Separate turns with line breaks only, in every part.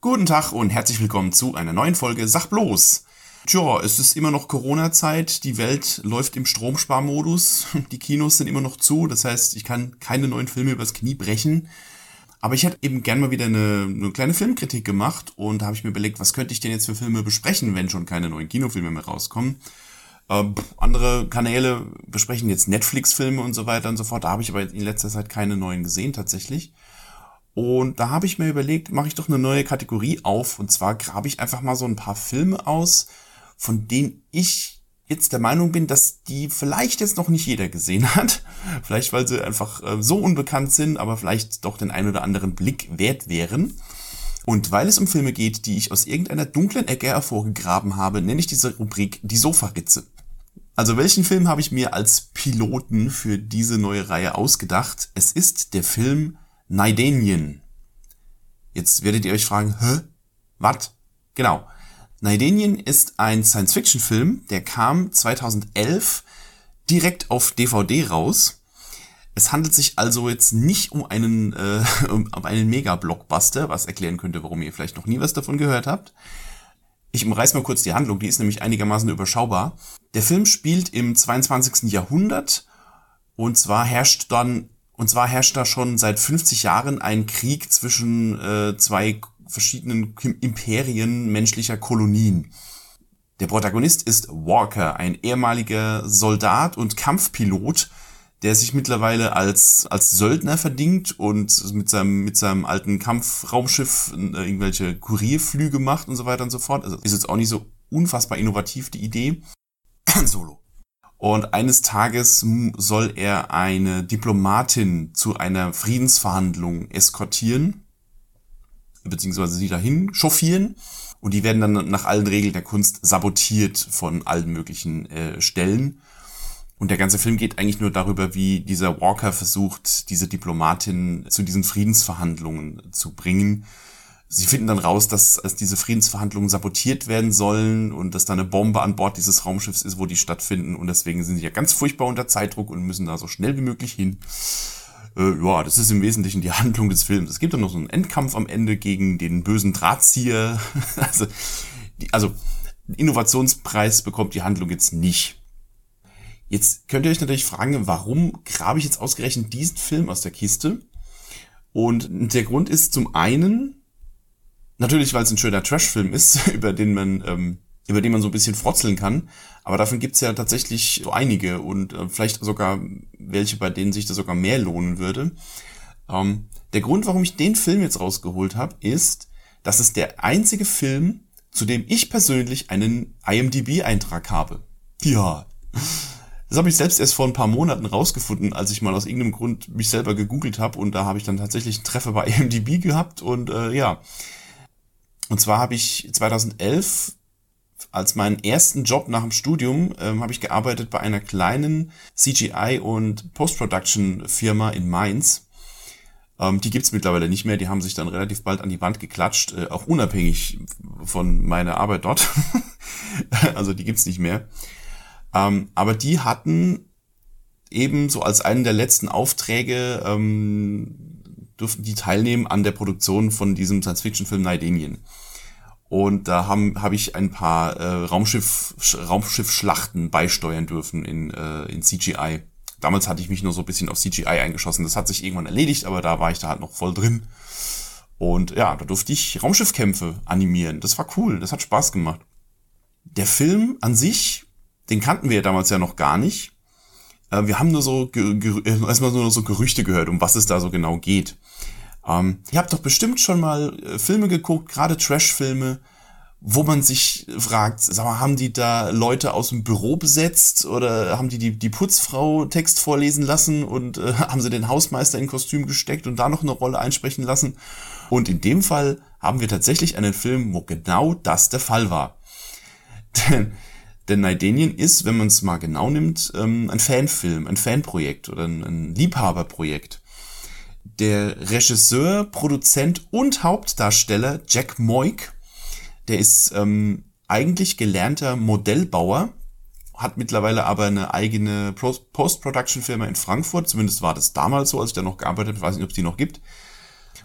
Guten Tag und herzlich willkommen zu einer neuen Folge Sach bloß. Tja, es ist immer noch Corona-Zeit, die Welt läuft im Stromsparmodus, die Kinos sind immer noch zu, das heißt, ich kann keine neuen Filme übers Knie brechen. Aber ich hätte eben gern mal wieder eine, eine kleine Filmkritik gemacht und da habe ich mir überlegt, was könnte ich denn jetzt für Filme besprechen, wenn schon keine neuen Kinofilme mehr rauskommen. Äh, andere Kanäle besprechen jetzt Netflix-Filme und so weiter und so fort. Da habe ich aber in letzter Zeit keine neuen gesehen tatsächlich. Und da habe ich mir überlegt, mache ich doch eine neue Kategorie auf. Und zwar grabe ich einfach mal so ein paar Filme aus, von denen ich jetzt der Meinung bin, dass die vielleicht jetzt noch nicht jeder gesehen hat. Vielleicht, weil sie einfach äh, so unbekannt sind, aber vielleicht doch den ein oder anderen Blick wert wären. Und weil es um Filme geht, die ich aus irgendeiner dunklen Ecke hervorgegraben habe, nenne ich diese Rubrik die Sofaritze. Also welchen Film habe ich mir als Piloten für diese neue Reihe ausgedacht? Es ist der Film Naidenien. Jetzt werdet ihr euch fragen, hä? Was? Genau. Naidenien ist ein Science-Fiction-Film, der kam 2011 direkt auf DVD raus. Es handelt sich also jetzt nicht um einen, äh, um einen Mega-Blockbuster, was erklären könnte, warum ihr vielleicht noch nie was davon gehört habt. Ich umreiß mal kurz die Handlung, die ist nämlich einigermaßen überschaubar. Der Film spielt im 22. Jahrhundert und zwar herrscht dann und zwar herrscht da schon seit 50 Jahren ein Krieg zwischen äh, zwei verschiedenen Imperien menschlicher Kolonien. Der Protagonist ist Walker, ein ehemaliger Soldat und Kampfpilot, der sich mittlerweile als, als Söldner verdingt und mit seinem, mit seinem alten Kampfraumschiff äh, irgendwelche Kurierflüge macht und so weiter und so fort. Also ist jetzt auch nicht so unfassbar innovativ, die Idee. Solo. Und eines Tages soll er eine Diplomatin zu einer Friedensverhandlung eskortieren, beziehungsweise sie dahin chauffieren. Und die werden dann nach allen Regeln der Kunst sabotiert von allen möglichen äh, Stellen. Und der ganze Film geht eigentlich nur darüber, wie dieser Walker versucht, diese Diplomatin zu diesen Friedensverhandlungen zu bringen Sie finden dann raus, dass, dass diese Friedensverhandlungen sabotiert werden sollen und dass da eine Bombe an Bord dieses Raumschiffs ist, wo die stattfinden. Und deswegen sind sie ja ganz furchtbar unter Zeitdruck und müssen da so schnell wie möglich hin. Äh, ja, das ist im Wesentlichen die Handlung des Films. Es gibt dann noch so einen Endkampf am Ende gegen den bösen Drahtzieher. also, die, also Innovationspreis bekommt die Handlung jetzt nicht. Jetzt könnt ihr euch natürlich fragen, warum grabe ich jetzt ausgerechnet diesen Film aus der Kiste? Und der Grund ist zum einen, Natürlich, weil es ein schöner Trash-Film ist, über den man, ähm, über den man so ein bisschen frotzeln kann. Aber davon gibt's ja tatsächlich so einige und äh, vielleicht sogar welche, bei denen sich das sogar mehr lohnen würde. Ähm, der Grund, warum ich den Film jetzt rausgeholt habe, ist, dass es der einzige Film, zu dem ich persönlich einen IMDB-Eintrag habe. Ja. Das habe ich selbst erst vor ein paar Monaten rausgefunden, als ich mal aus irgendeinem Grund mich selber gegoogelt habe und da habe ich dann tatsächlich einen Treffer bei IMDb gehabt und äh, ja, und zwar habe ich 2011 als meinen ersten Job nach dem Studium ähm, habe ich gearbeitet bei einer kleinen CGI und Post-Production Firma in Mainz. Ähm, die gibt's mittlerweile nicht mehr. Die haben sich dann relativ bald an die Wand geklatscht, äh, auch unabhängig von meiner Arbeit dort. also die gibt's nicht mehr. Ähm, aber die hatten eben so als einen der letzten Aufträge ähm, durften die teilnehmen an der Produktion von diesem Science-Fiction-Film Naidenien. Und da habe ich ein paar äh, Raumschiff Raumschiff-Schlachten beisteuern dürfen in, äh, in CGI. Damals hatte ich mich nur so ein bisschen auf CGI eingeschossen. Das hat sich irgendwann erledigt, aber da war ich da halt noch voll drin. Und ja, da durfte ich Raumschiffkämpfe animieren. Das war cool, das hat Spaß gemacht. Der Film an sich, den kannten wir ja damals ja noch gar nicht. Äh, wir haben nur so erstmal nur so Gerüchte gehört, um was es da so genau geht. Ähm, ihr habt doch bestimmt schon mal äh, Filme geguckt, gerade Trash-Filme, wo man sich fragt, sag mal, haben die da Leute aus dem Büro besetzt oder haben die die, die Putzfrau Text vorlesen lassen und äh, haben sie den Hausmeister in Kostüm gesteckt und da noch eine Rolle einsprechen lassen? Und in dem Fall haben wir tatsächlich einen Film, wo genau das der Fall war. Denn, denn Naidenien ist, wenn man es mal genau nimmt, ähm, ein Fanfilm, ein Fanprojekt oder ein, ein Liebhaberprojekt. Der Regisseur, Produzent und Hauptdarsteller Jack Moik, der ist ähm, eigentlich gelernter Modellbauer, hat mittlerweile aber eine eigene Post-Production-Firma in Frankfurt. Zumindest war das damals so, als ich da noch gearbeitet habe. Weiß nicht, ob es die noch gibt.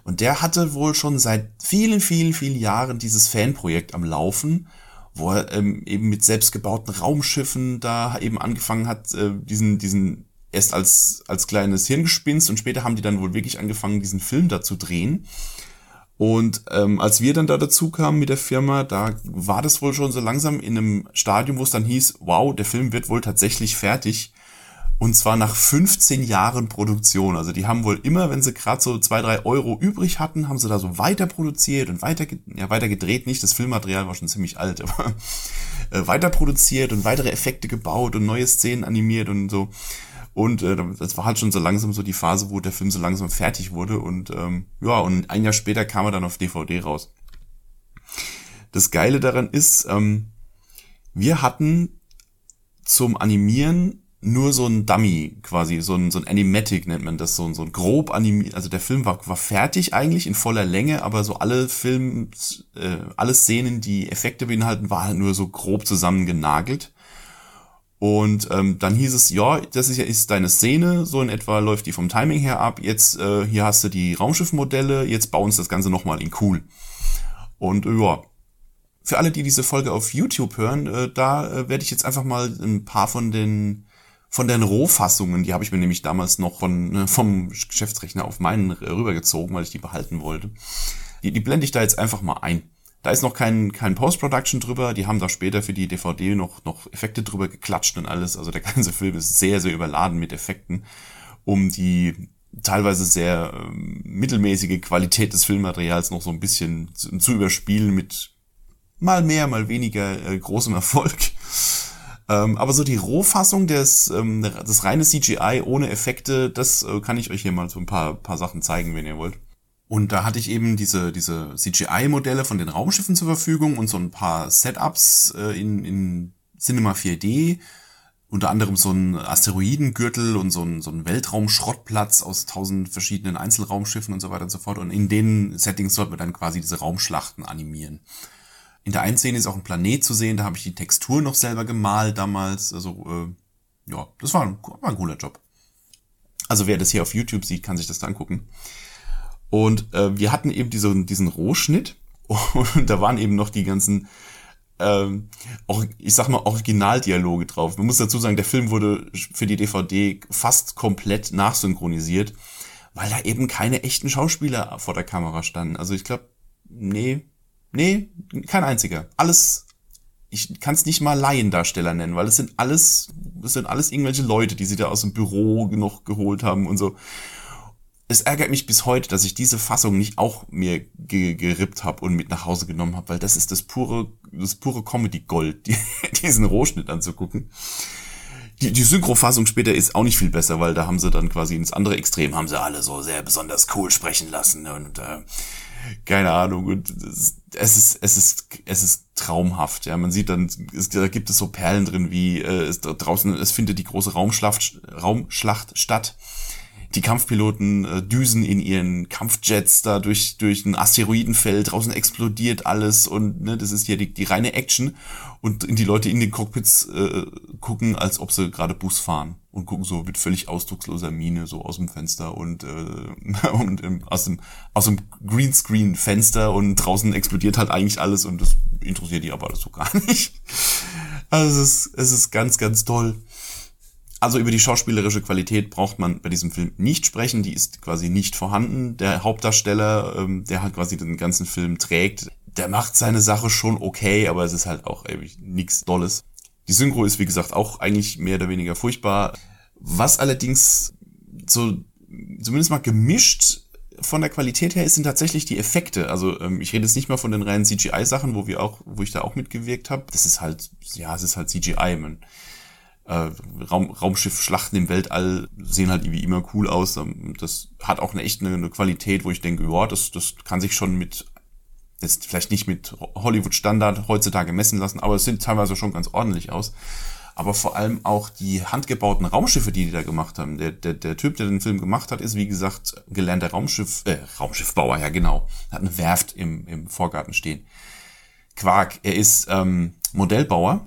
Und der hatte wohl schon seit vielen, vielen, vielen Jahren dieses Fanprojekt am Laufen, wo er ähm, eben mit selbstgebauten Raumschiffen da eben angefangen hat, äh, diesen, diesen erst als, als kleines Hirngespinst und später haben die dann wohl wirklich angefangen, diesen Film da zu drehen. Und ähm, als wir dann da dazu kamen mit der Firma, da war das wohl schon so langsam in einem Stadium, wo es dann hieß, wow, der Film wird wohl tatsächlich fertig. Und zwar nach 15 Jahren Produktion. Also die haben wohl immer, wenn sie gerade so zwei, drei Euro übrig hatten, haben sie da so weiter produziert und weiter, ja, weiter gedreht. Nicht, das Filmmaterial war schon ziemlich alt, aber äh, weiter produziert und weitere Effekte gebaut und neue Szenen animiert und so. Und äh, das war halt schon so langsam so die Phase, wo der Film so langsam fertig wurde. Und ähm, ja, und ein Jahr später kam er dann auf DVD raus. Das Geile daran ist, ähm, wir hatten zum Animieren nur so ein Dummy quasi, so ein, so ein Animatic nennt man das, so ein, so ein grob animiert, also der Film war, war fertig eigentlich in voller Länge, aber so alle Film, äh, alle Szenen, die Effekte beinhalten, waren halt nur so grob zusammengenagelt. Und ähm, dann hieß es, ja, das ist ja ist deine Szene, so in etwa läuft die vom Timing her ab. Jetzt äh, hier hast du die Raumschiffmodelle, jetzt bauen uns das Ganze nochmal in cool. Und äh, ja, für alle, die diese Folge auf YouTube hören, äh, da äh, werde ich jetzt einfach mal ein paar von den von den Rohfassungen, die habe ich mir nämlich damals noch von äh, vom Geschäftsrechner auf meinen rübergezogen, weil ich die behalten wollte. Die, die blende ich da jetzt einfach mal ein. Da ist noch kein, kein Post-Production drüber. Die haben da später für die DVD noch, noch Effekte drüber geklatscht und alles. Also der ganze Film ist sehr, sehr überladen mit Effekten, um die teilweise sehr ähm, mittelmäßige Qualität des Filmmaterials noch so ein bisschen zu, zu überspielen mit mal mehr, mal weniger äh, großem Erfolg. Ähm, aber so die Rohfassung des, ähm, das reine CGI ohne Effekte, das äh, kann ich euch hier mal so ein paar, paar Sachen zeigen, wenn ihr wollt. Und da hatte ich eben diese, diese CGI-Modelle von den Raumschiffen zur Verfügung und so ein paar Setups äh, in, in Cinema 4D. Unter anderem so ein Asteroidengürtel und so ein, so ein Weltraumschrottplatz aus tausend verschiedenen Einzelraumschiffen und so weiter und so fort. Und in den Settings sollten wir dann quasi diese Raumschlachten animieren. In der einen Szene ist auch ein Planet zu sehen, da habe ich die Textur noch selber gemalt damals. Also, äh, ja, das war ein, war ein cooler Job. Also wer das hier auf YouTube sieht, kann sich das da angucken. Und äh, wir hatten eben diese, diesen Rohschnitt und da waren eben noch die ganzen, ähm, auch, ich sag mal, Originaldialoge drauf. Man muss dazu sagen, der Film wurde für die DVD fast komplett nachsynchronisiert, weil da eben keine echten Schauspieler vor der Kamera standen. Also ich glaube, nee, nee, kein einziger. Alles, ich kann es nicht mal Laiendarsteller nennen, weil es sind alles, es sind alles irgendwelche Leute, die sie da aus dem Büro noch geholt haben und so es ärgert mich bis heute, dass ich diese Fassung nicht auch mir ge gerippt habe und mit nach Hause genommen habe, weil das ist das pure, das pure Comedy-Gold, die, diesen Rohschnitt anzugucken. Die, die Synchrofassung später ist auch nicht viel besser, weil da haben sie dann quasi ins andere Extrem, haben sie alle so sehr besonders cool sprechen lassen und äh, keine Ahnung und es, es ist es ist es ist traumhaft ja man sieht dann es, da gibt es so Perlen drin wie äh, es draußen es findet die große Raumschlacht Raumschlacht statt die Kampfpiloten äh, düsen in ihren Kampfjets da durch, durch ein Asteroidenfeld, draußen explodiert alles und ne, das ist hier die, die reine Action und die Leute in den Cockpits äh, gucken, als ob sie gerade Bus fahren und gucken so mit völlig ausdrucksloser Miene so aus dem Fenster und, äh, und ähm, aus dem, aus dem Greenscreen-Fenster und draußen explodiert halt eigentlich alles und das interessiert die aber alles so gar nicht. Also es ist, es ist ganz, ganz toll. Also über die schauspielerische Qualität braucht man bei diesem Film nicht sprechen, die ist quasi nicht vorhanden. Der Hauptdarsteller, ähm, der halt quasi den ganzen Film trägt, der macht seine Sache schon okay, aber es ist halt auch nichts Dolles. Die Synchro ist wie gesagt auch eigentlich mehr oder weniger furchtbar. Was allerdings so zumindest mal gemischt von der Qualität her ist, sind tatsächlich die Effekte. Also ähm, ich rede jetzt nicht mal von den reinen CGI-Sachen, wo wir auch, wo ich da auch mitgewirkt habe. Das ist halt, ja, es ist halt CGI. Man äh, Raum, Raumschiff-Schlachten im Weltall sehen halt wie immer cool aus. Ähm, das hat auch eine echt eine, eine Qualität, wo ich denke, ja, das, das kann sich schon mit, jetzt vielleicht nicht mit Hollywood-Standard heutzutage messen lassen, aber es sieht teilweise schon ganz ordentlich aus. Aber vor allem auch die handgebauten Raumschiffe, die die da gemacht haben. Der, der, der Typ, der den Film gemacht hat, ist wie gesagt gelernter Raumschiff, äh, Raumschiffbauer, ja genau. Hat eine Werft im, im Vorgarten stehen. Quark, er ist ähm, Modellbauer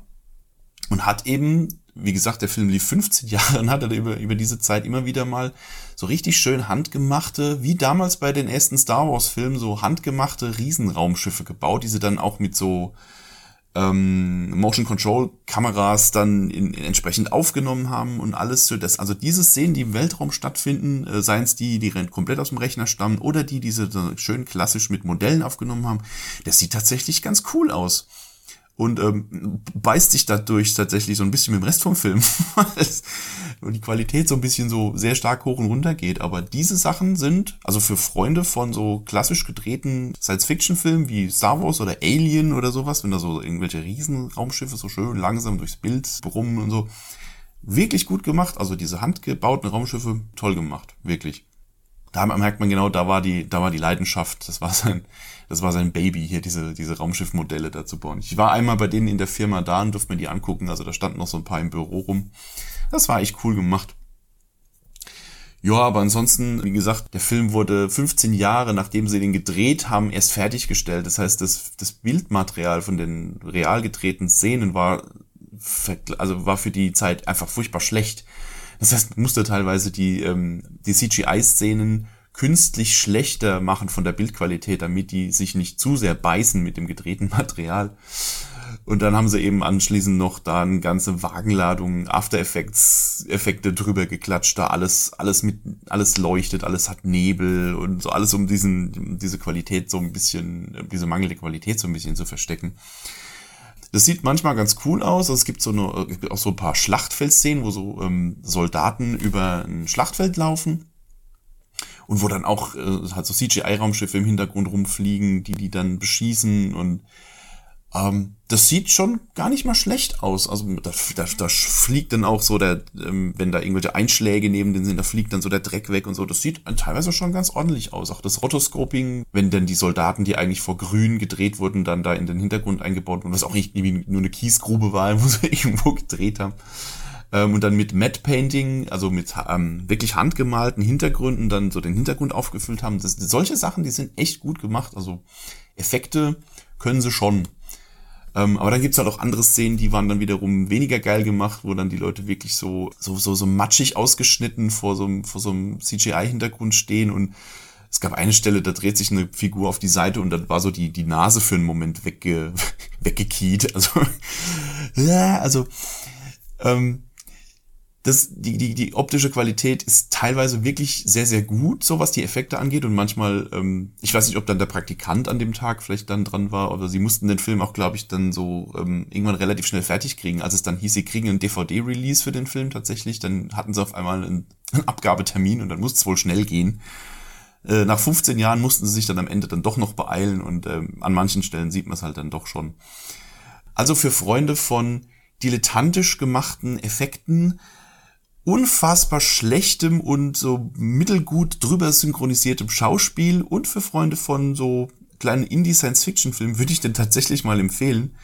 und hat eben wie gesagt, der Film lief 15 Jahre und hatte über, über diese Zeit immer wieder mal so richtig schön handgemachte, wie damals bei den ersten Star Wars Filmen, so handgemachte Riesenraumschiffe gebaut, die sie dann auch mit so ähm, Motion Control Kameras dann in, in entsprechend aufgenommen haben und alles für das. Also diese Szenen, die im Weltraum stattfinden, äh, seien es die, die komplett aus dem Rechner stammen oder die, die sie schön klassisch mit Modellen aufgenommen haben, das sieht tatsächlich ganz cool aus und ähm, beißt sich dadurch tatsächlich so ein bisschen mit dem Rest vom Film. und die Qualität so ein bisschen so sehr stark hoch und runter geht. Aber diese Sachen sind, also für Freunde von so klassisch gedrehten Science-Fiction-Filmen wie Star Wars oder Alien oder sowas, wenn da so irgendwelche Riesenraumschiffe so schön langsam durchs Bild brummen und so, wirklich gut gemacht. Also diese handgebauten Raumschiffe, toll gemacht, wirklich da merkt man genau, da war die, da war die Leidenschaft, das war sein, das war sein Baby, hier diese, diese Raumschiffmodelle da zu bauen. Ich war einmal bei denen in der Firma da und durfte mir die angucken, also da standen noch so ein paar im Büro rum. Das war echt cool gemacht. Ja, aber ansonsten, wie gesagt, der Film wurde 15 Jahre, nachdem sie den gedreht haben, erst fertiggestellt. Das heißt, das, das Bildmaterial von den real gedrehten Szenen war, also war für die Zeit einfach furchtbar schlecht. Das heißt, man musste teilweise die, ähm, die CGI-Szenen künstlich schlechter machen von der Bildqualität, damit die sich nicht zu sehr beißen mit dem gedrehten Material. Und dann haben sie eben anschließend noch da eine ganze Wagenladung After Effects Effekte drüber geklatscht, da alles, alles mit, alles leuchtet, alles hat Nebel und so alles um diesen, diese Qualität so ein bisschen, diese mangelnde Qualität so ein bisschen zu verstecken. Das sieht manchmal ganz cool aus. Es gibt so eine, auch so ein paar Schlachtfeldszenen, wo so ähm, Soldaten über ein Schlachtfeld laufen. Und wo dann auch äh, halt so CGI-Raumschiffe im Hintergrund rumfliegen, die die dann beschießen und ähm, das sieht schon gar nicht mal schlecht aus. Also da, da, da fliegt dann auch so der, ähm, wenn da irgendwelche Einschläge neben den sind, da fliegt dann so der Dreck weg und so. Das sieht teilweise schon ganz ordentlich aus. Auch das Rotoscoping, wenn dann die Soldaten, die eigentlich vor grün gedreht wurden, dann da in den Hintergrund eingebaut wurden, was auch nicht nur eine Kiesgrube war, wo sie irgendwo gedreht haben. Ähm, und dann mit Matte Painting, also mit ähm, wirklich handgemalten Hintergründen, dann so den Hintergrund aufgefüllt haben. Das, solche Sachen, die sind echt gut gemacht. Also Effekte können sie schon. Ähm, aber dann gibt's halt auch andere Szenen, die waren dann wiederum weniger geil gemacht, wo dann die Leute wirklich so, so, so, so matschig ausgeschnitten vor so, einem vor so einem CGI-Hintergrund stehen und es gab eine Stelle, da dreht sich eine Figur auf die Seite und dann war so die, die Nase für einen Moment wegge, weggekiet. Also, ja, also, ähm, das, die, die, die optische Qualität ist teilweise wirklich sehr, sehr gut, so was die Effekte angeht. Und manchmal, ähm, ich weiß nicht, ob dann der Praktikant an dem Tag vielleicht dann dran war, aber sie mussten den Film auch, glaube ich, dann so ähm, irgendwann relativ schnell fertig kriegen. Als es dann hieß, sie kriegen einen DVD-Release für den Film tatsächlich, dann hatten sie auf einmal einen, einen Abgabetermin und dann musste es wohl schnell gehen. Äh, nach 15 Jahren mussten sie sich dann am Ende dann doch noch beeilen und ähm, an manchen Stellen sieht man es halt dann doch schon. Also für Freunde von dilettantisch gemachten Effekten, unfassbar schlechtem und so mittelgut drüber synchronisiertem Schauspiel und für Freunde von so kleinen Indie-Science-Fiction-Filmen würde ich den tatsächlich mal empfehlen.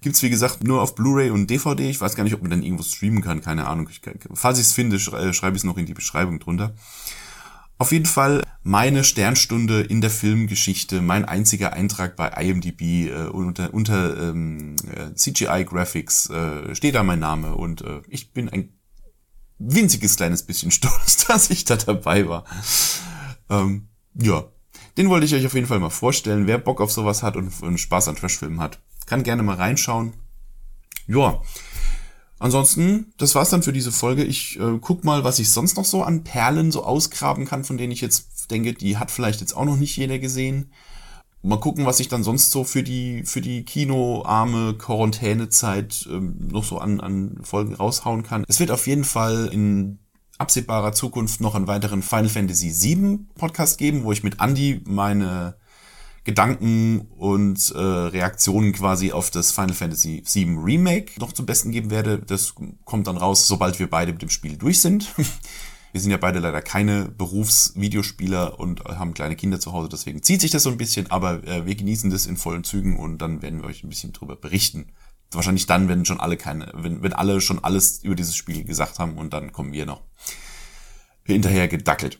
Gibt's wie gesagt nur auf Blu-ray und DVD. Ich weiß gar nicht, ob man dann irgendwo streamen kann, keine Ahnung. Ich, falls ich es finde, äh, schreibe ich es noch in die Beschreibung drunter. Auf jeden Fall meine Sternstunde in der Filmgeschichte, mein einziger Eintrag bei IMDb äh, unter, unter ähm, äh, CGI Graphics äh, steht da mein Name und äh, ich bin ein winziges kleines bisschen stolz, dass ich da dabei war. Ähm, ja, den wollte ich euch auf jeden Fall mal vorstellen. Wer Bock auf sowas hat und, und Spaß an Trashfilmen hat, kann gerne mal reinschauen. Ja, ansonsten, das war's dann für diese Folge. Ich äh, guck mal, was ich sonst noch so an Perlen so ausgraben kann, von denen ich jetzt denke, die hat vielleicht jetzt auch noch nicht jeder gesehen. Mal gucken, was ich dann sonst so für die, für die kinoarme Quarantänezeit ähm, noch so an, an Folgen raushauen kann. Es wird auf jeden Fall in absehbarer Zukunft noch einen weiteren Final Fantasy VII Podcast geben, wo ich mit Andy meine Gedanken und äh, Reaktionen quasi auf das Final Fantasy VII Remake noch zum Besten geben werde. Das kommt dann raus, sobald wir beide mit dem Spiel durch sind. Wir sind ja beide leider keine Berufsvideospieler und haben kleine Kinder zu Hause, deswegen zieht sich das so ein bisschen, aber äh, wir genießen das in vollen Zügen und dann werden wir euch ein bisschen drüber berichten. Wahrscheinlich dann, wenn schon alle keine, wenn, wenn alle schon alles über dieses Spiel gesagt haben und dann kommen wir noch hinterher gedackelt.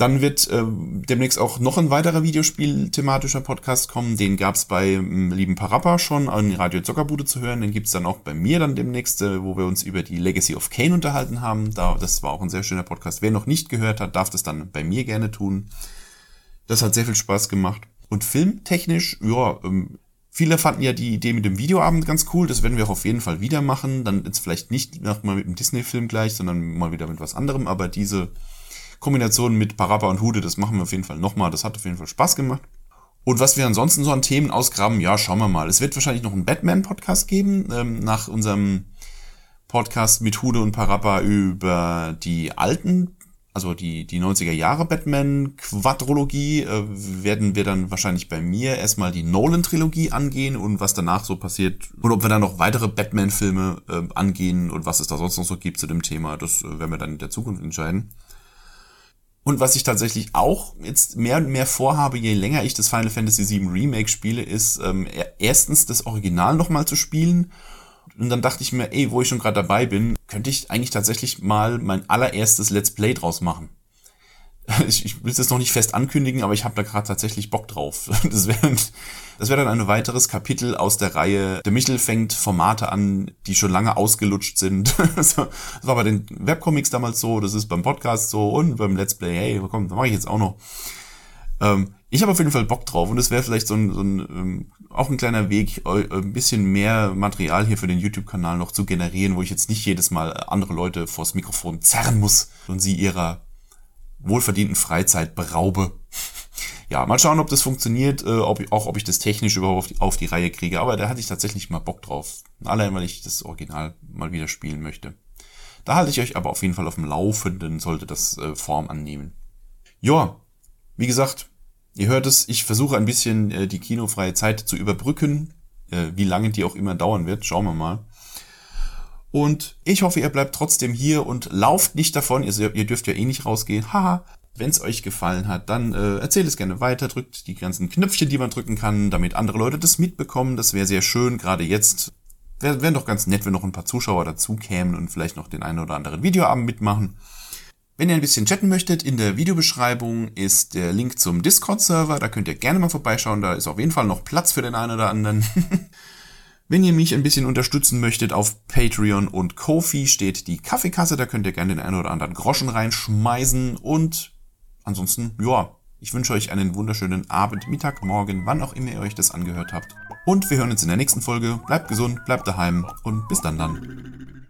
Dann wird äh, demnächst auch noch ein weiterer Videospiel-thematischer Podcast kommen. Den gab's bei ähm, lieben Parappa schon an Radio Zockerbude zu hören. Den gibt's dann auch bei mir dann demnächst, äh, wo wir uns über die Legacy of Kane unterhalten haben. Da, das war auch ein sehr schöner Podcast. Wer noch nicht gehört hat, darf das dann bei mir gerne tun. Das hat sehr viel Spaß gemacht. Und filmtechnisch, ja, ähm, Viele fanden ja die Idee mit dem Videoabend ganz cool. Das werden wir auch auf jeden Fall wieder machen. Dann jetzt vielleicht nicht nochmal mit dem Disney-Film gleich, sondern mal wieder mit was anderem. Aber diese Kombination mit Parappa und Hude, das machen wir auf jeden Fall nochmal. Das hat auf jeden Fall Spaß gemacht. Und was wir ansonsten so an Themen ausgraben, ja, schauen wir mal. Es wird wahrscheinlich noch einen Batman-Podcast geben, ähm, nach unserem Podcast mit Hude und Parappa über die alten, also die, die 90er Jahre Batman-Quadrologie, äh, werden wir dann wahrscheinlich bei mir erstmal die Nolan-Trilogie angehen und was danach so passiert und ob wir dann noch weitere Batman-Filme äh, angehen und was es da sonst noch so gibt zu dem Thema, das äh, werden wir dann in der Zukunft entscheiden. Und was ich tatsächlich auch jetzt mehr und mehr vorhabe, je länger ich das Final Fantasy VII Remake spiele, ist ähm, erstens das Original nochmal zu spielen. Und dann dachte ich mir, ey, wo ich schon gerade dabei bin, könnte ich eigentlich tatsächlich mal mein allererstes Let's Play draus machen. Ich, ich will es jetzt noch nicht fest ankündigen, aber ich habe da gerade tatsächlich Bock drauf. Das wäre das wär dann ein weiteres Kapitel aus der Reihe. Der Michel fängt Formate an, die schon lange ausgelutscht sind. Das war bei den Webcomics damals so, das ist beim Podcast so und beim Let's Play, hey, komm, da mache ich jetzt auch noch. Ähm, ich habe auf jeden Fall Bock drauf und es wäre vielleicht so ein, so ein ähm, auch ein kleiner Weg, ein bisschen mehr Material hier für den YouTube-Kanal noch zu generieren, wo ich jetzt nicht jedes Mal andere Leute vors Mikrofon zerren muss und sie ihrer wohlverdienten Freizeit beraube. Ja, mal schauen, ob das funktioniert, äh, ob, auch ob ich das technisch überhaupt auf die, auf die Reihe kriege. Aber da hatte ich tatsächlich mal Bock drauf. Allein, weil ich das Original mal wieder spielen möchte. Da halte ich euch aber auf jeden Fall auf dem Laufenden, sollte das äh, Form annehmen. Ja, wie gesagt, ihr hört es, ich versuche ein bisschen äh, die kinofreie Zeit zu überbrücken. Äh, wie lange die auch immer dauern wird, schauen wir mal. Und ich hoffe, ihr bleibt trotzdem hier und lauft nicht davon. Ihr, ihr dürft ja eh nicht rausgehen. Haha. Wenn es euch gefallen hat, dann äh, erzählt es gerne weiter, drückt die ganzen Knöpfchen, die man drücken kann, damit andere Leute das mitbekommen. Das wäre sehr schön, gerade jetzt. Wäre wär doch ganz nett, wenn noch ein paar Zuschauer dazu kämen und vielleicht noch den einen oder anderen Videoabend mitmachen. Wenn ihr ein bisschen chatten möchtet, in der Videobeschreibung ist der Link zum Discord-Server. Da könnt ihr gerne mal vorbeischauen. Da ist auf jeden Fall noch Platz für den einen oder anderen. Wenn ihr mich ein bisschen unterstützen möchtet, auf Patreon und Kofi steht die Kaffeekasse, da könnt ihr gerne den einen oder anderen Groschen reinschmeißen und ansonsten, ja, ich wünsche euch einen wunderschönen Abend, Mittag, Morgen, wann auch immer ihr euch das angehört habt. Und wir hören uns in der nächsten Folge. Bleibt gesund, bleibt daheim und bis dann dann.